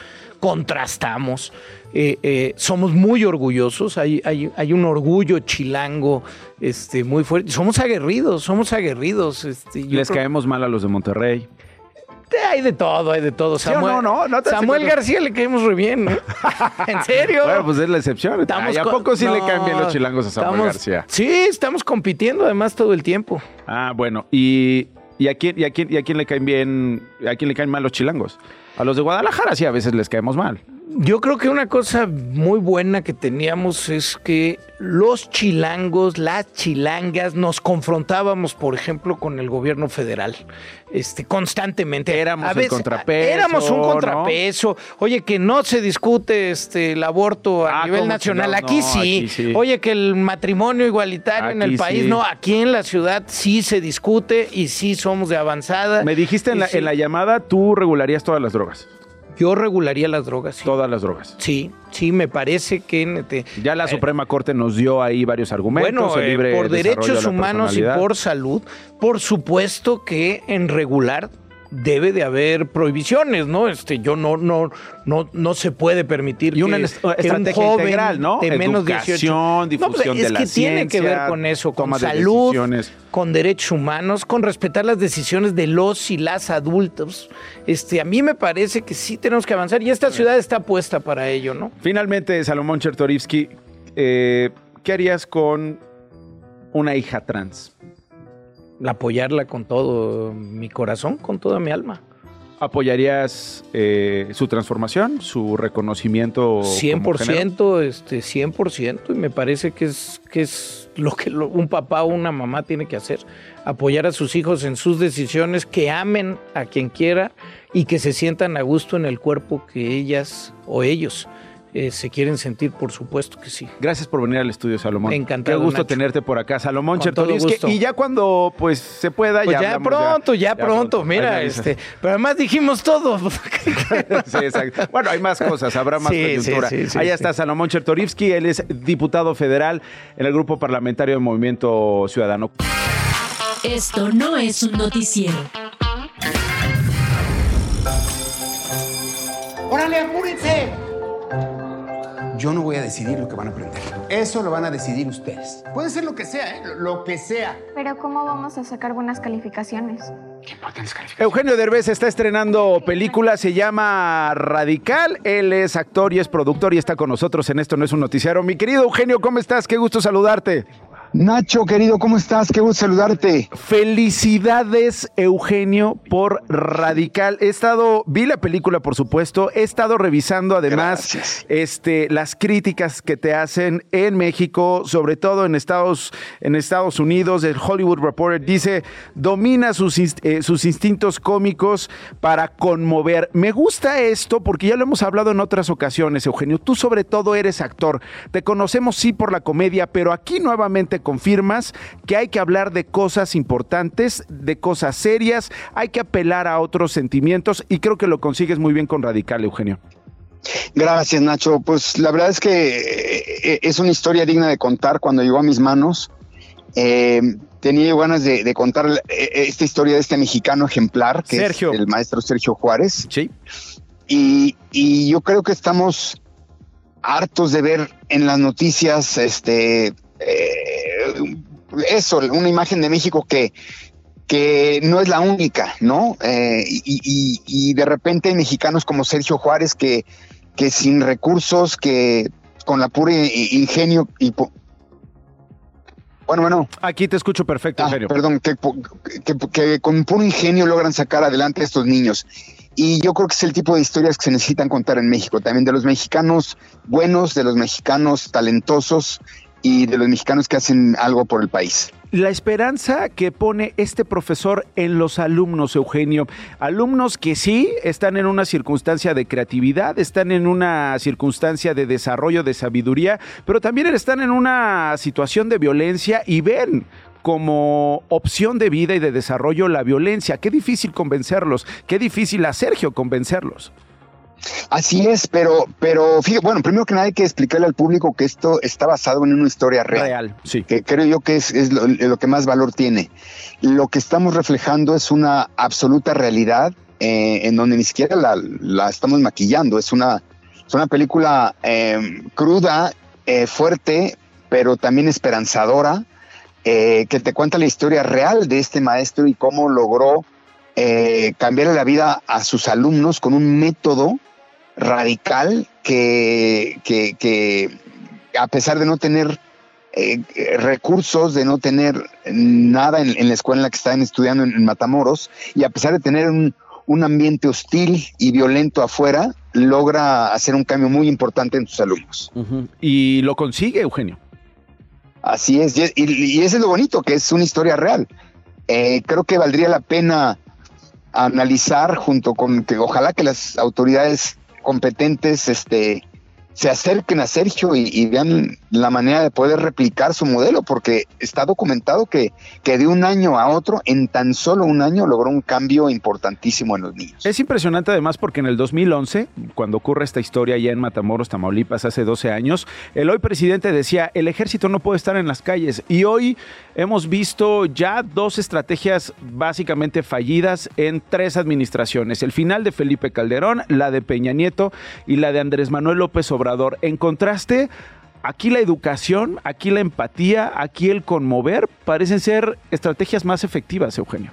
contrastamos. eh, eh, somos muy orgullosos, hay, hay, hay, un orgullo chilango este, muy fuerte. Somos aguerridos, somos aguerridos. Este, Les caemos mal a los de Monterrey. Hay de todo, hay de todo. Samuel, no, no, Samuel García le caemos muy bien. ¿eh? ¿En serio? Bueno, pues es la excepción. ¿Y ¿A poco sí le caen bien los chilangos a Samuel García? Sí, estamos compitiendo además todo el tiempo. Ah, bueno. ¿Y, y, a, quién, y, a, quién, y a quién le caen bien, a quién le caen mal los chilangos? A los de Guadalajara sí a veces les caemos mal. Yo creo que una cosa muy buena que teníamos es que los chilangos, las chilangas, nos confrontábamos, por ejemplo, con el gobierno federal, este, constantemente. Éramos un contrapeso. Éramos un contrapeso. Oye, que no se discute este, el aborto a ah, nivel nacional. Aquí, sí. Oye, que el matrimonio igualitario en el país, no, aquí en la ciudad sí se discute y sí somos de avanzada. Me dijiste en la, en la llamada, tú regularías todas las drogas. Yo regularía las drogas. Todas las drogas. Sí, sí, me parece que... ya la eh, Suprema Corte nos dio ahí varios argumentos. Bueno, eh, por derechos humanos y por salud, por supuesto que en regular debe de haber prohibiciones, ¿no? Este, yo no, no, no, no se puede permitir y una que, estrategia integral, ¿no? De menos de 18. difusión no, pues, es que tiene que ver con eso, con salud, con derechos humanos, con respetar las decisiones de los y las adultos. Este, a mí me parece que sí tenemos que avanzar y esta ciudad está puesta para ello, ¿no? Finalmente, Salomón Chertorivsky, eh, ¿qué harías con una hija trans? Apoyarla con todo mi corazón, con toda mi alma. ¿Apoyarías eh, su transformación, su reconocimiento? 100%, este, 100%, y me parece que es, que es lo que un papá o una mamá tiene que hacer, apoyar a sus hijos en sus decisiones, que amen a quien quiera y que se sientan a gusto en el cuerpo que ellas o ellos eh, se quieren sentir, por supuesto que sí. Gracias por venir al estudio, Salomón. Encantado. Qué gusto tenerte por acá, Salomón Chertovsky. Y ya cuando pues se pueda, pues ya, pronto, ya, pronto, mira, este, pero además dijimos todo. sí, exacto. Bueno, hay más cosas, habrá más coyuntura. Ahí está Salomón Chertorivsky, él es diputado federal en el grupo parlamentario de Movimiento Ciudadano. Esto no es un noticiero. ¡Órale, apúrense! Yo no voy a decidir lo que van a aprender. Eso lo van a decidir ustedes. Puede ser lo que sea, ¿eh? lo que sea. Pero ¿cómo vamos a sacar buenas calificaciones? ¿Qué importan las calificaciones? Eugenio Derbez está estrenando película, se llama Radical. Él es actor y es productor y está con nosotros en Esto No es un Noticiero. Mi querido Eugenio, ¿cómo estás? Qué gusto saludarte. Nacho, querido, ¿cómo estás? Qué gusto saludarte. Felicidades, Eugenio, por Radical. He estado, vi la película, por supuesto, he estado revisando además este, las críticas que te hacen en México, sobre todo en Estados, en Estados Unidos. El Hollywood Reporter dice, domina sus, eh, sus instintos cómicos para conmover. Me gusta esto porque ya lo hemos hablado en otras ocasiones, Eugenio. Tú sobre todo eres actor. Te conocemos sí por la comedia, pero aquí nuevamente confirmas que hay que hablar de cosas importantes, de cosas serias, hay que apelar a otros sentimientos y creo que lo consigues muy bien con Radical, Eugenio. Gracias, Nacho. Pues la verdad es que eh, es una historia digna de contar cuando llegó a mis manos. Eh, tenía ganas de, contar eh, esta historia de este mexicano ejemplar, que es el maestro Sergio Juárez. Sí. Y, y, yo creo que estamos hartos de ver en las noticias este, eso, una imagen de México que, que no es la única, ¿no? Eh, y, de repente hay mexicanos como Sergio Juárez que, que sin recursos, que con la pura ingenio y... Bueno, bueno. Aquí te escucho perfecto, ah, Perdón, que, que, con puro ingenio logran sacar adelante a estos niños. Y yo creo que es el tipo de historias que se necesitan contar en México, también de los mexicanos buenos, de los mexicanos talentosos y de los mexicanos que hacen algo por el país. La esperanza que pone este profesor en los alumnos, Eugenio, alumnos que sí están en una circunstancia de creatividad, están en una circunstancia de desarrollo de sabiduría, pero también están en una situación de violencia y ven como opción de vida y de desarrollo la violencia. Qué difícil convencerlos, qué difícil a Sergio convencerlos. Así es, pero, pero fíjate, bueno, primero que nada hay que explicarle al público que esto está basado en una historia real. Real, sí. Que creo yo que es, lo, que más valor tiene. Lo que estamos reflejando es una absoluta realidad eh, en donde ni siquiera la, estamos maquillando, es una, Es una película eh, cruda, eh, fuerte, pero también esperanzadora, eh, que te cuenta la historia real de este maestro y cómo logró eh, cambiarle la vida a sus alumnos con un método radical que, que, que a pesar de no tener eh, recursos, de no tener nada en, en, la escuela en la que estaban estudiando en, en Matamoros, y a pesar de tener un, un, ambiente hostil y violento afuera, logra hacer un cambio muy importante en sus alumnos. Uh -huh. Y lo consigue, Eugenio. Así es, y, y, es lo bonito, que es una historia real. Eh, creo que valdría la pena analizar junto con que ojalá que las autoridades competentes este, se acerquen a Sergio y, vean la manera de poder replicar su modelo, porque está documentado que, que, de un año a otro, en tan solo un año, logró un cambio importantísimo en los niños. Es impresionante además porque en el 2011, cuando ocurre esta historia ya en Matamoros, Tamaulipas, hace 12 años, el hoy presidente decía, el ejército no puede estar en las calles. Y hoy hemos visto ya dos estrategias básicamente fallidas en tres administraciones. El final de Felipe Calderón, la de Peña Nieto y la de Andrés Manuel López Obrador En contraste, aquí la educación, aquí la empatía, aquí el conmover parecen ser estrategias más efectivas, Eugenio.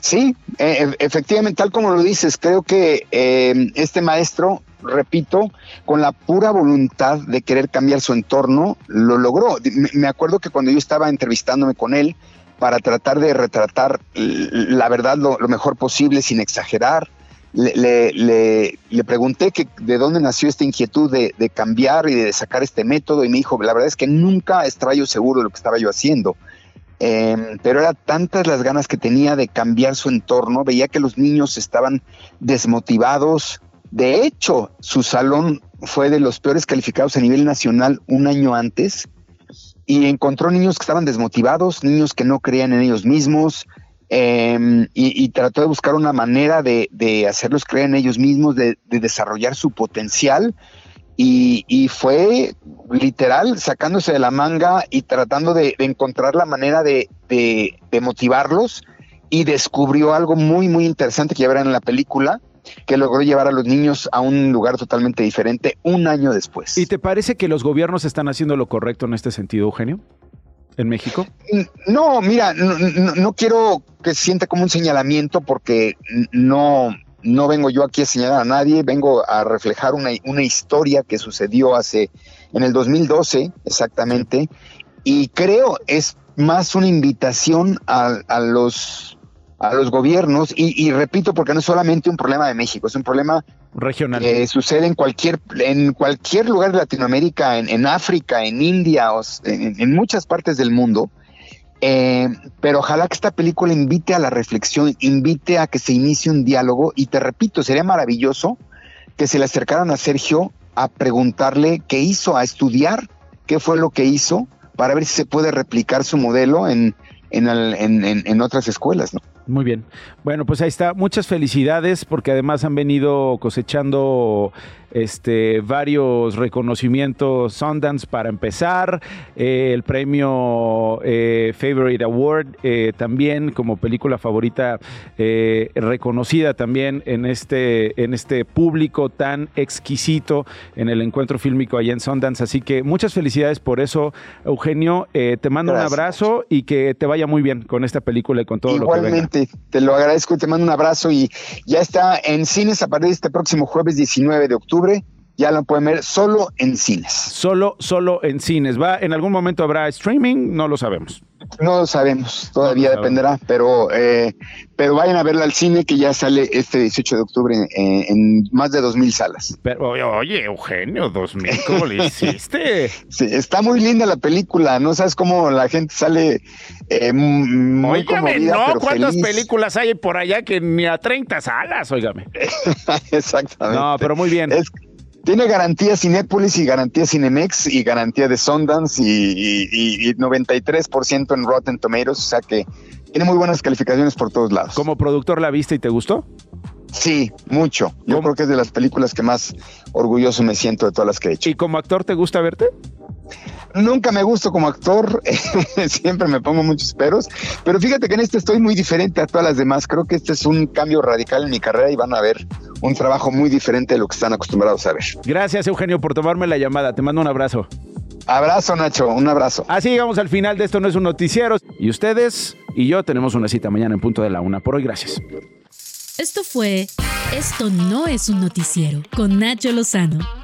Sí, eh, efectivamente, tal como lo dices, creo que eh, este maestro, repito, con la pura voluntad de querer cambiar su entorno, lo logró. Me acuerdo que cuando yo estaba entrevistándome con él para tratar de retratar la verdad lo mejor posible sin exagerar, le, le, pregunté que de dónde nació esta inquietud de, cambiar y de sacar este método y me dijo, la verdad es que nunca estaba yo seguro de lo que estaba yo haciendo. Eh, pero era tantas las ganas que tenía de cambiar su entorno, veía que los niños estaban desmotivados. De hecho, su salón fue de los peores calificados a nivel nacional un año antes y encontró niños que estaban desmotivados, niños que no creían en ellos mismos, eh, y, trató de buscar una manera de, de hacerlos creer en ellos mismos, de, de desarrollar su potencial. Y, fue literal sacándose de la manga y tratando de, encontrar la manera de, motivarlos. Y descubrió algo muy, muy interesante que ya verán en la película, que logró llevar a los niños a un lugar totalmente diferente un año después. ¿Y te parece que los gobiernos están haciendo lo correcto en este sentido, Eugenio? En México? No, mira, no, quiero que se sienta como un señalamiento porque no, no vengo yo aquí a señalar a nadie, vengo a reflejar una, una historia que sucedió hace, en el 2012 exactamente, y creo es más una invitación a, a los a los gobiernos y, y, repito porque no es solamente un problema de México, es un problema regional que sucede en cualquier en cualquier lugar de Latinoamérica, en, en África, en India, o en, en, muchas partes del mundo. Eh, pero ojalá que esta película invite a la reflexión, invite a que se inicie un diálogo y te repito, sería maravilloso que se le acercaran a Sergio a preguntarle qué hizo, a estudiar qué fue lo que hizo para ver si se puede replicar su modelo en, en, en, en otras escuelas, ¿no? Muy bien. Bueno, pues ahí está. Muchas felicidades porque además han venido cosechando este, varios reconocimientos Sundance para empezar, eh, el premio eh, Favorite Award eh, también como película favorita eh, reconocida también en este, en este público tan exquisito en el encuentro fílmico allá en Sundance. Así que muchas felicidades por eso, Eugenio. Te mando Gracias. un abrazo y que te vaya muy bien con esta película y con todo Igualmente, lo que venga. te lo agradezco, te mando un abrazo y ya está en cines a partir de este próximo jueves 19 de octubre octubre. Ya lo pueden ver solo en cines. Solo, solo en cines. ¿Va? ¿En algún momento habrá streaming? No lo sabemos. No lo sabemos, todavía no lo dependerá, sabemos. pero eh, pero vayan a verla al cine que ya sale este 18 de octubre en, en más de 2.000 salas. Pero, oye, Eugenio, 2.000, ¿cómo le hiciste? sí, está muy linda la película, no sabes cómo la gente sale eh, muy conmovida, no, pero ¿cuántas feliz. películas hay por allá que ni a 30 salas, óigame? Exactamente. No, pero muy bien. Es, tiene garantía Cinépolis y garantía Cinemex y garantía de Sundance y, y, y 93% en Rotten Tomatoes, o sea que tiene muy buenas calificaciones por todos lados. ¿Como productor la viste y te gustó? Sí, mucho. Yo ¿Cómo? creo que es de las películas que más orgulloso me siento de todas las que he hecho. ¿Y como actor te gusta verte? Nunca me gusto como actor, siempre me pongo muchos peros, pero fíjate que en este estoy muy diferente a todas las demás. Creo que este es un cambio radical en mi carrera y van a ver un trabajo muy diferente de lo que están acostumbrados a ver. Gracias, Eugenio, por tomarme la llamada. Te mando un abrazo. Abrazo, Nacho, un abrazo. Así llegamos al final de esto, no es un noticiero. Y ustedes y yo tenemos una cita mañana en punto de la una. Por hoy, gracias. Esto fue Esto no es un noticiero con Nacho Lozano,